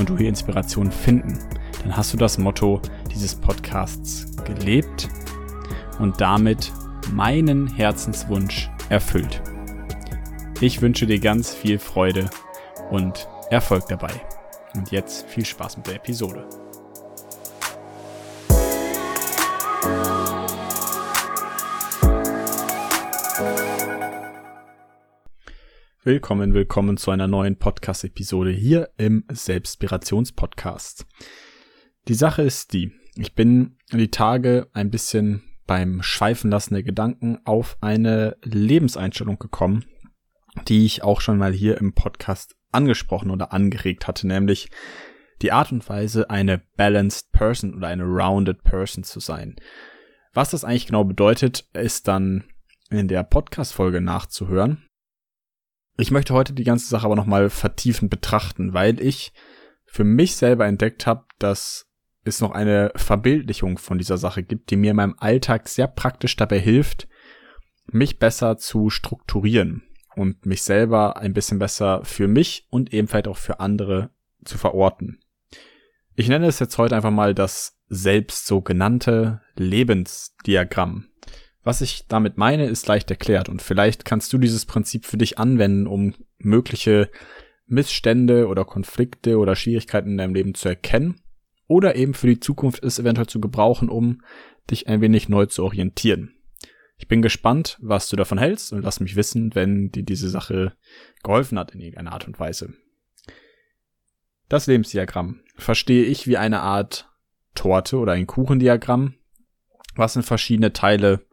und du hier Inspiration finden, dann hast du das Motto dieses Podcasts gelebt und damit meinen Herzenswunsch erfüllt. Ich wünsche dir ganz viel Freude und Erfolg dabei. Und jetzt viel Spaß mit der Episode. Willkommen, willkommen zu einer neuen Podcast-Episode hier im Selbstspirations-Podcast. Die Sache ist die, ich bin die Tage ein bisschen beim Schweifen lassen der Gedanken auf eine Lebenseinstellung gekommen, die ich auch schon mal hier im Podcast angesprochen oder angeregt hatte, nämlich die Art und Weise, eine balanced person oder eine rounded person zu sein. Was das eigentlich genau bedeutet, ist dann in der Podcast-Folge nachzuhören. Ich möchte heute die ganze Sache aber nochmal vertiefend betrachten, weil ich für mich selber entdeckt habe, dass es noch eine Verbildlichung von dieser Sache gibt, die mir in meinem Alltag sehr praktisch dabei hilft, mich besser zu strukturieren und mich selber ein bisschen besser für mich und ebenfalls auch für andere zu verorten. Ich nenne es jetzt heute einfach mal das selbst sogenannte Lebensdiagramm. Was ich damit meine, ist leicht erklärt und vielleicht kannst du dieses Prinzip für dich anwenden, um mögliche Missstände oder Konflikte oder Schwierigkeiten in deinem Leben zu erkennen oder eben für die Zukunft es eventuell zu gebrauchen, um dich ein wenig neu zu orientieren. Ich bin gespannt, was du davon hältst und lass mich wissen, wenn dir diese Sache geholfen hat in irgendeiner Art und Weise. Das Lebensdiagramm verstehe ich wie eine Art Torte oder ein Kuchendiagramm, was in verschiedene Teile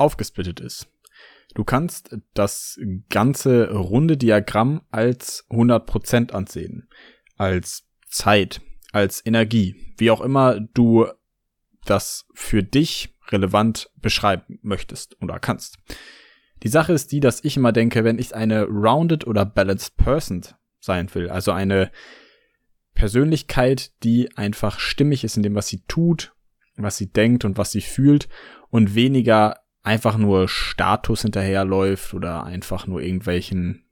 aufgesplittet ist. Du kannst das ganze runde Diagramm als 100% ansehen, als Zeit, als Energie, wie auch immer du das für dich relevant beschreiben möchtest oder kannst. Die Sache ist die, dass ich immer denke, wenn ich eine rounded oder balanced person sein will, also eine Persönlichkeit, die einfach stimmig ist in dem, was sie tut, was sie denkt und was sie fühlt und weniger einfach nur Status hinterherläuft oder einfach nur irgendwelchen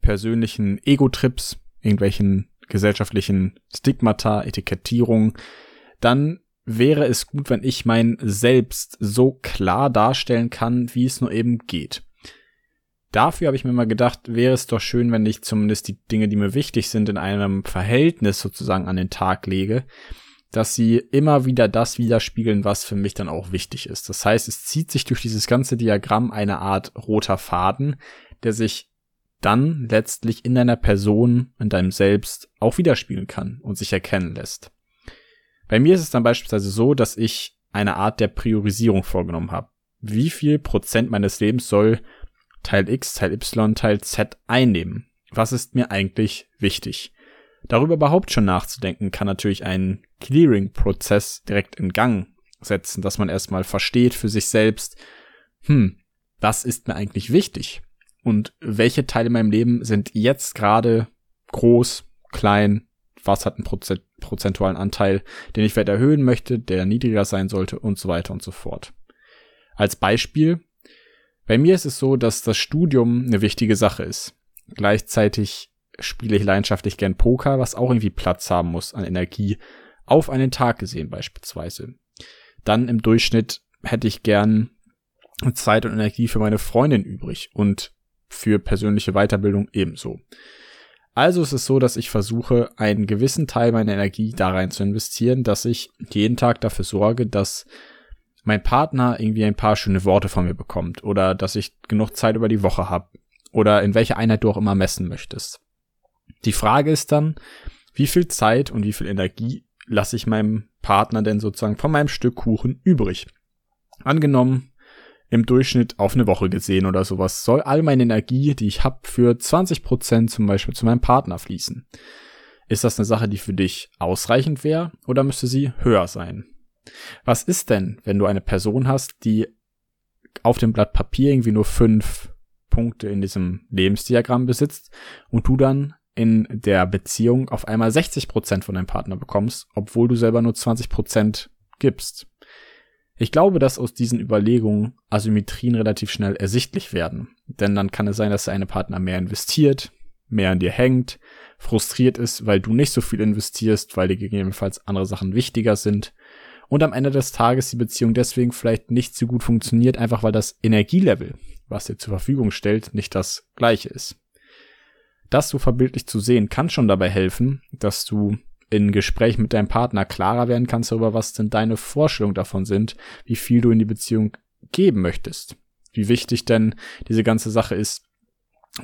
persönlichen Ego-Trips, irgendwelchen gesellschaftlichen Stigmata, Etikettierung, dann wäre es gut, wenn ich mein Selbst so klar darstellen kann, wie es nur eben geht. Dafür habe ich mir mal gedacht, wäre es doch schön, wenn ich zumindest die Dinge, die mir wichtig sind, in einem Verhältnis sozusagen an den Tag lege, dass sie immer wieder das widerspiegeln, was für mich dann auch wichtig ist. Das heißt, es zieht sich durch dieses ganze Diagramm eine Art roter Faden, der sich dann letztlich in deiner Person, in deinem Selbst auch widerspiegeln kann und sich erkennen lässt. Bei mir ist es dann beispielsweise so, dass ich eine Art der Priorisierung vorgenommen habe. Wie viel Prozent meines Lebens soll Teil X, Teil Y, Teil Z einnehmen? Was ist mir eigentlich wichtig? Darüber überhaupt schon nachzudenken, kann natürlich einen Clearing-Prozess direkt in Gang setzen, dass man erstmal versteht für sich selbst, hm, was ist mir eigentlich wichtig? Und welche Teile in meinem Leben sind jetzt gerade groß, klein, was hat einen Prozent, prozentualen Anteil, den ich vielleicht erhöhen möchte, der niedriger sein sollte und so weiter und so fort. Als Beispiel, bei mir ist es so, dass das Studium eine wichtige Sache ist. Gleichzeitig spiele ich leidenschaftlich gern Poker, was auch irgendwie Platz haben muss an Energie, auf einen Tag gesehen beispielsweise. Dann im Durchschnitt hätte ich gern Zeit und Energie für meine Freundin übrig und für persönliche Weiterbildung ebenso. Also ist es so, dass ich versuche, einen gewissen Teil meiner Energie da rein zu investieren, dass ich jeden Tag dafür sorge, dass mein Partner irgendwie ein paar schöne Worte von mir bekommt oder dass ich genug Zeit über die Woche habe oder in welcher Einheit du auch immer messen möchtest. Die Frage ist dann, wie viel Zeit und wie viel Energie lasse ich meinem Partner denn sozusagen von meinem Stück Kuchen übrig? Angenommen, im Durchschnitt auf eine Woche gesehen oder sowas, soll all meine Energie, die ich habe, für 20 Prozent zum Beispiel zu meinem Partner fließen. Ist das eine Sache, die für dich ausreichend wäre oder müsste sie höher sein? Was ist denn, wenn du eine Person hast, die auf dem Blatt Papier irgendwie nur fünf Punkte in diesem Lebensdiagramm besitzt und du dann in der Beziehung auf einmal 60 Prozent von deinem Partner bekommst, obwohl du selber nur 20 Prozent gibst. Ich glaube, dass aus diesen Überlegungen Asymmetrien relativ schnell ersichtlich werden. Denn dann kann es sein, dass der eine Partner mehr investiert, mehr an dir hängt, frustriert ist, weil du nicht so viel investierst, weil dir gegebenenfalls andere Sachen wichtiger sind. Und am Ende des Tages die Beziehung deswegen vielleicht nicht so gut funktioniert, einfach weil das Energielevel, was dir zur Verfügung stellt, nicht das gleiche ist. Das so verbildlich zu sehen, kann schon dabei helfen, dass du in Gespräch mit deinem Partner klarer werden kannst darüber, was denn deine Vorstellungen davon sind, wie viel du in die Beziehung geben möchtest. Wie wichtig denn diese ganze Sache ist,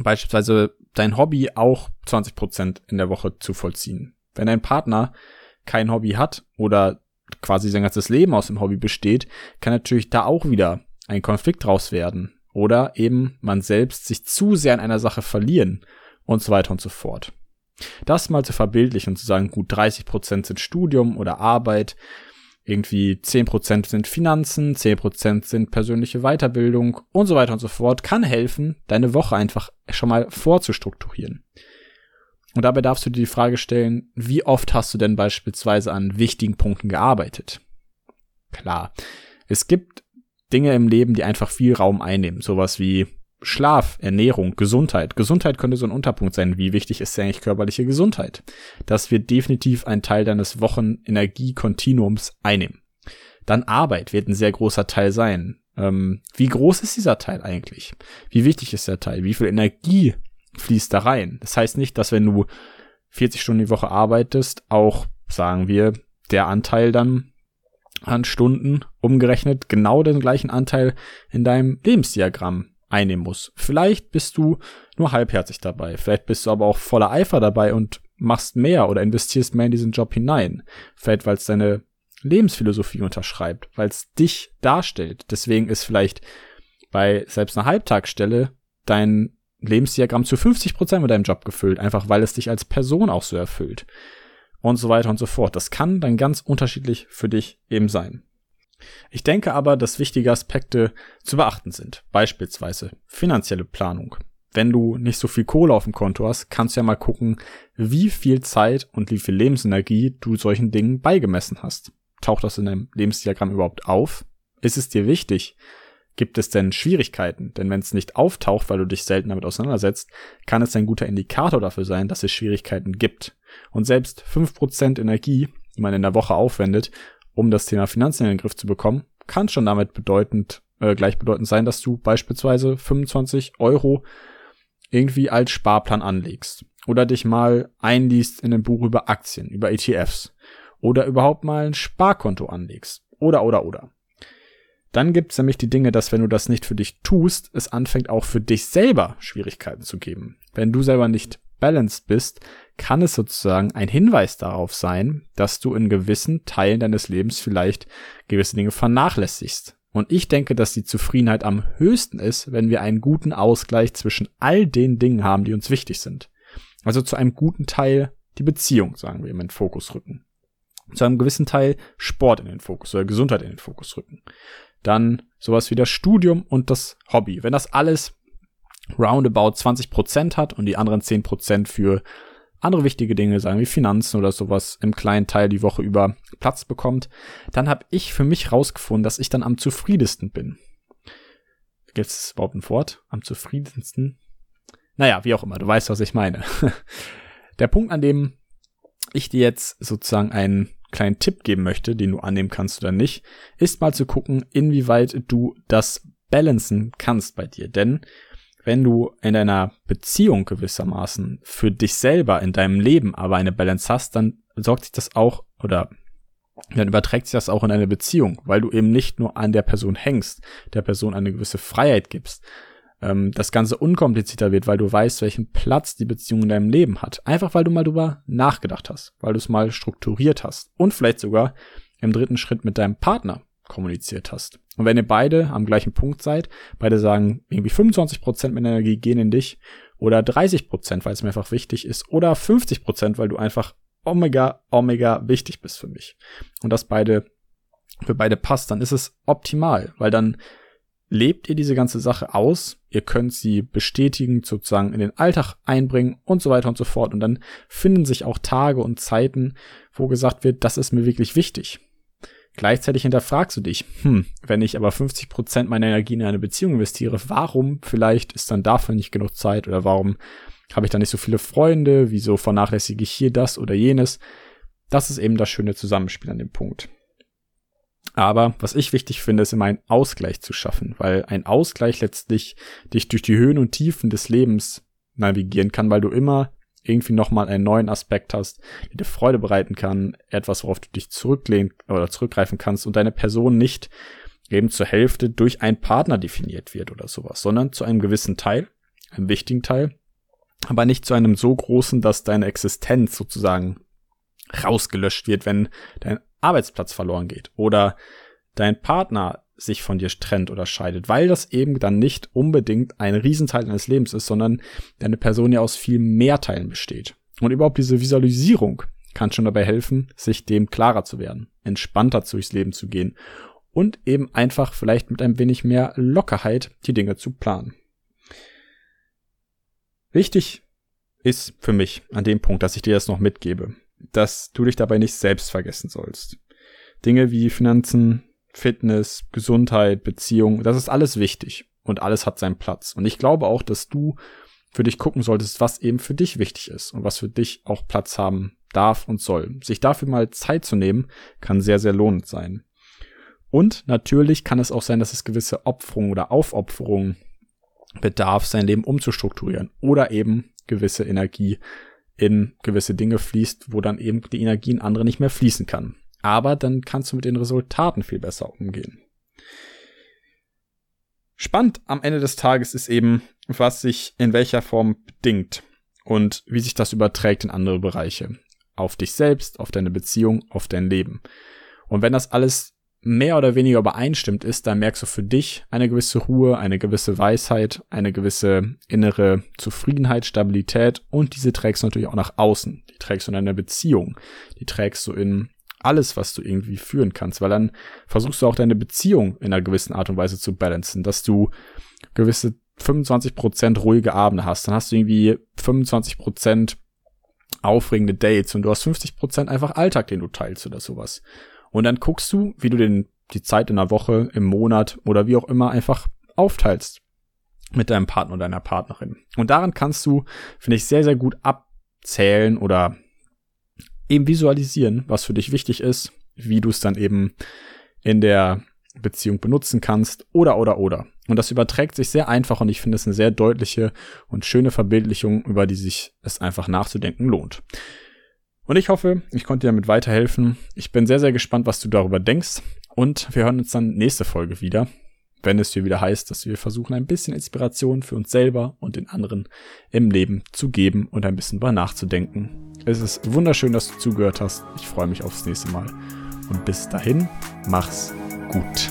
beispielsweise dein Hobby auch 20 Prozent in der Woche zu vollziehen. Wenn dein Partner kein Hobby hat oder quasi sein ganzes Leben aus dem Hobby besteht, kann natürlich da auch wieder ein Konflikt draus werden. Oder eben man selbst sich zu sehr in einer Sache verlieren und so weiter und so fort. Das mal zu verbildlichen und zu sagen, gut 30 Prozent sind Studium oder Arbeit, irgendwie 10 Prozent sind Finanzen, 10 Prozent sind persönliche Weiterbildung und so weiter und so fort, kann helfen, deine Woche einfach schon mal vorzustrukturieren. Und dabei darfst du dir die Frage stellen, wie oft hast du denn beispielsweise an wichtigen Punkten gearbeitet? Klar, es gibt Dinge im Leben, die einfach viel Raum einnehmen, sowas wie Schlaf, Ernährung, Gesundheit. Gesundheit könnte so ein Unterpunkt sein. Wie wichtig ist eigentlich körperliche Gesundheit? Das wird definitiv ein Teil deines Wochenenergiekontinuums einnehmen. Dann Arbeit wird ein sehr großer Teil sein. Ähm, wie groß ist dieser Teil eigentlich? Wie wichtig ist der Teil? Wie viel Energie fließt da rein? Das heißt nicht, dass wenn du 40 Stunden die Woche arbeitest, auch, sagen wir, der Anteil dann an Stunden umgerechnet genau den gleichen Anteil in deinem Lebensdiagramm einnehmen muss. Vielleicht bist du nur halbherzig dabei, vielleicht bist du aber auch voller Eifer dabei und machst mehr oder investierst mehr in diesen Job hinein. Vielleicht, weil es deine Lebensphilosophie unterschreibt, weil es dich darstellt. Deswegen ist vielleicht bei selbst einer Halbtagsstelle dein Lebensdiagramm zu 50 Prozent mit deinem Job gefüllt, einfach weil es dich als Person auch so erfüllt. Und so weiter und so fort. Das kann dann ganz unterschiedlich für dich eben sein. Ich denke aber, dass wichtige Aspekte zu beachten sind. Beispielsweise finanzielle Planung. Wenn du nicht so viel Kohle auf dem Konto hast, kannst du ja mal gucken, wie viel Zeit und wie viel Lebensenergie du solchen Dingen beigemessen hast. Taucht das in deinem Lebensdiagramm überhaupt auf? Ist es dir wichtig? Gibt es denn Schwierigkeiten? Denn wenn es nicht auftaucht, weil du dich selten damit auseinandersetzt, kann es ein guter Indikator dafür sein, dass es Schwierigkeiten gibt. Und selbst fünf Prozent Energie, die man in der Woche aufwendet, um das Thema Finanzen in den Griff zu bekommen, kann schon damit bedeutend, äh, gleichbedeutend sein, dass du beispielsweise 25 Euro irgendwie als Sparplan anlegst oder dich mal einliest in ein Buch über Aktien, über ETFs oder überhaupt mal ein Sparkonto anlegst oder oder oder. Dann gibt's nämlich die Dinge, dass wenn du das nicht für dich tust, es anfängt auch für dich selber Schwierigkeiten zu geben. Wenn du selber nicht balanced bist, kann es sozusagen ein Hinweis darauf sein, dass du in gewissen Teilen deines Lebens vielleicht gewisse Dinge vernachlässigst. Und ich denke, dass die Zufriedenheit am höchsten ist, wenn wir einen guten Ausgleich zwischen all den Dingen haben, die uns wichtig sind. Also zu einem guten Teil die Beziehung, sagen wir, in den Fokus rücken. Zu einem gewissen Teil Sport in den Fokus oder Gesundheit in den Fokus rücken. Dann sowas wie das Studium und das Hobby. Wenn das alles roundabout 20% hat und die anderen 10% für andere wichtige Dinge, sagen wie Finanzen oder sowas, im kleinen Teil die Woche über Platz bekommt, dann habe ich für mich rausgefunden, dass ich dann am zufriedensten bin. Gibt es überhaupt ein Wort? Am zufriedensten? Naja, wie auch immer, du weißt, was ich meine. Der Punkt, an dem ich dir jetzt sozusagen einen kleinen Tipp geben möchte, den du annehmen kannst oder nicht, ist mal zu gucken, inwieweit du das balancen kannst bei dir. Denn wenn du in deiner Beziehung gewissermaßen für dich selber in deinem Leben aber eine Balance hast, dann sorgt sich das auch oder dann überträgt sich das auch in eine Beziehung, weil du eben nicht nur an der Person hängst, der Person eine gewisse Freiheit gibst, ähm, das Ganze unkomplizierter wird, weil du weißt, welchen Platz die Beziehung in deinem Leben hat. Einfach weil du mal drüber nachgedacht hast, weil du es mal strukturiert hast und vielleicht sogar im dritten Schritt mit deinem Partner kommuniziert hast. Und wenn ihr beide am gleichen Punkt seid, beide sagen, irgendwie 25% meiner Energie gehen in dich oder 30 Prozent, weil es mir einfach wichtig ist oder 50 Prozent, weil du einfach omega, omega wichtig bist für mich. Und das beide für beide passt, dann ist es optimal, weil dann lebt ihr diese ganze Sache aus, ihr könnt sie bestätigen, sozusagen in den Alltag einbringen und so weiter und so fort. Und dann finden sich auch Tage und Zeiten, wo gesagt wird, das ist mir wirklich wichtig. Gleichzeitig hinterfragst du dich, hm, wenn ich aber 50 Prozent meiner Energie in eine Beziehung investiere, warum vielleicht ist dann dafür nicht genug Zeit oder warum habe ich da nicht so viele Freunde, wieso vernachlässige ich hier das oder jenes? Das ist eben das schöne Zusammenspiel an dem Punkt. Aber was ich wichtig finde, ist immer einen Ausgleich zu schaffen, weil ein Ausgleich letztlich dich durch die Höhen und Tiefen des Lebens navigieren kann, weil du immer irgendwie nochmal einen neuen Aspekt hast, der dir Freude bereiten kann, etwas, worauf du dich zurücklehnen oder zurückgreifen kannst und deine Person nicht eben zur Hälfte durch einen Partner definiert wird oder sowas, sondern zu einem gewissen Teil, einem wichtigen Teil, aber nicht zu einem so großen, dass deine Existenz sozusagen rausgelöscht wird, wenn dein Arbeitsplatz verloren geht oder dein Partner sich von dir trennt oder scheidet, weil das eben dann nicht unbedingt ein Riesenteil deines Lebens ist, sondern deine Person ja aus viel mehr Teilen besteht. Und überhaupt diese Visualisierung kann schon dabei helfen, sich dem klarer zu werden, entspannter durchs Leben zu gehen und eben einfach vielleicht mit ein wenig mehr Lockerheit die Dinge zu planen. Wichtig ist für mich an dem Punkt, dass ich dir das noch mitgebe, dass du dich dabei nicht selbst vergessen sollst. Dinge wie Finanzen, Fitness, Gesundheit, Beziehung, das ist alles wichtig und alles hat seinen Platz. Und ich glaube auch, dass du für dich gucken solltest, was eben für dich wichtig ist und was für dich auch Platz haben darf und soll. Sich dafür mal Zeit zu nehmen, kann sehr, sehr lohnend sein. Und natürlich kann es auch sein, dass es gewisse Opferungen oder Aufopferungen bedarf, sein Leben umzustrukturieren oder eben gewisse Energie in gewisse Dinge fließt, wo dann eben die Energie in andere nicht mehr fließen kann. Aber dann kannst du mit den Resultaten viel besser umgehen. Spannend am Ende des Tages ist eben, was sich in welcher Form bedingt und wie sich das überträgt in andere Bereiche. Auf dich selbst, auf deine Beziehung, auf dein Leben. Und wenn das alles mehr oder weniger übereinstimmt ist, dann merkst du für dich eine gewisse Ruhe, eine gewisse Weisheit, eine gewisse innere Zufriedenheit, Stabilität und diese trägst du natürlich auch nach außen. Die trägst du in deiner Beziehung. Die trägst du in alles, was du irgendwie führen kannst, weil dann versuchst du auch deine Beziehung in einer gewissen Art und Weise zu balancen, dass du gewisse 25% ruhige Abende hast, dann hast du irgendwie 25% aufregende Dates und du hast 50% einfach Alltag, den du teilst oder sowas. Und dann guckst du, wie du den, die Zeit in der Woche, im Monat oder wie auch immer einfach aufteilst mit deinem Partner oder deiner Partnerin. Und daran kannst du, finde ich, sehr, sehr gut abzählen oder eben visualisieren, was für dich wichtig ist, wie du es dann eben in der Beziehung benutzen kannst oder oder oder. Und das überträgt sich sehr einfach und ich finde es eine sehr deutliche und schöne Verbildlichung, über die sich es einfach nachzudenken lohnt. Und ich hoffe, ich konnte dir damit weiterhelfen. Ich bin sehr, sehr gespannt, was du darüber denkst. Und wir hören uns dann nächste Folge wieder, wenn es hier wieder heißt, dass wir versuchen, ein bisschen Inspiration für uns selber und den anderen im Leben zu geben und ein bisschen über nachzudenken. Es ist wunderschön, dass du zugehört hast. Ich freue mich aufs nächste Mal. Und bis dahin, mach's gut.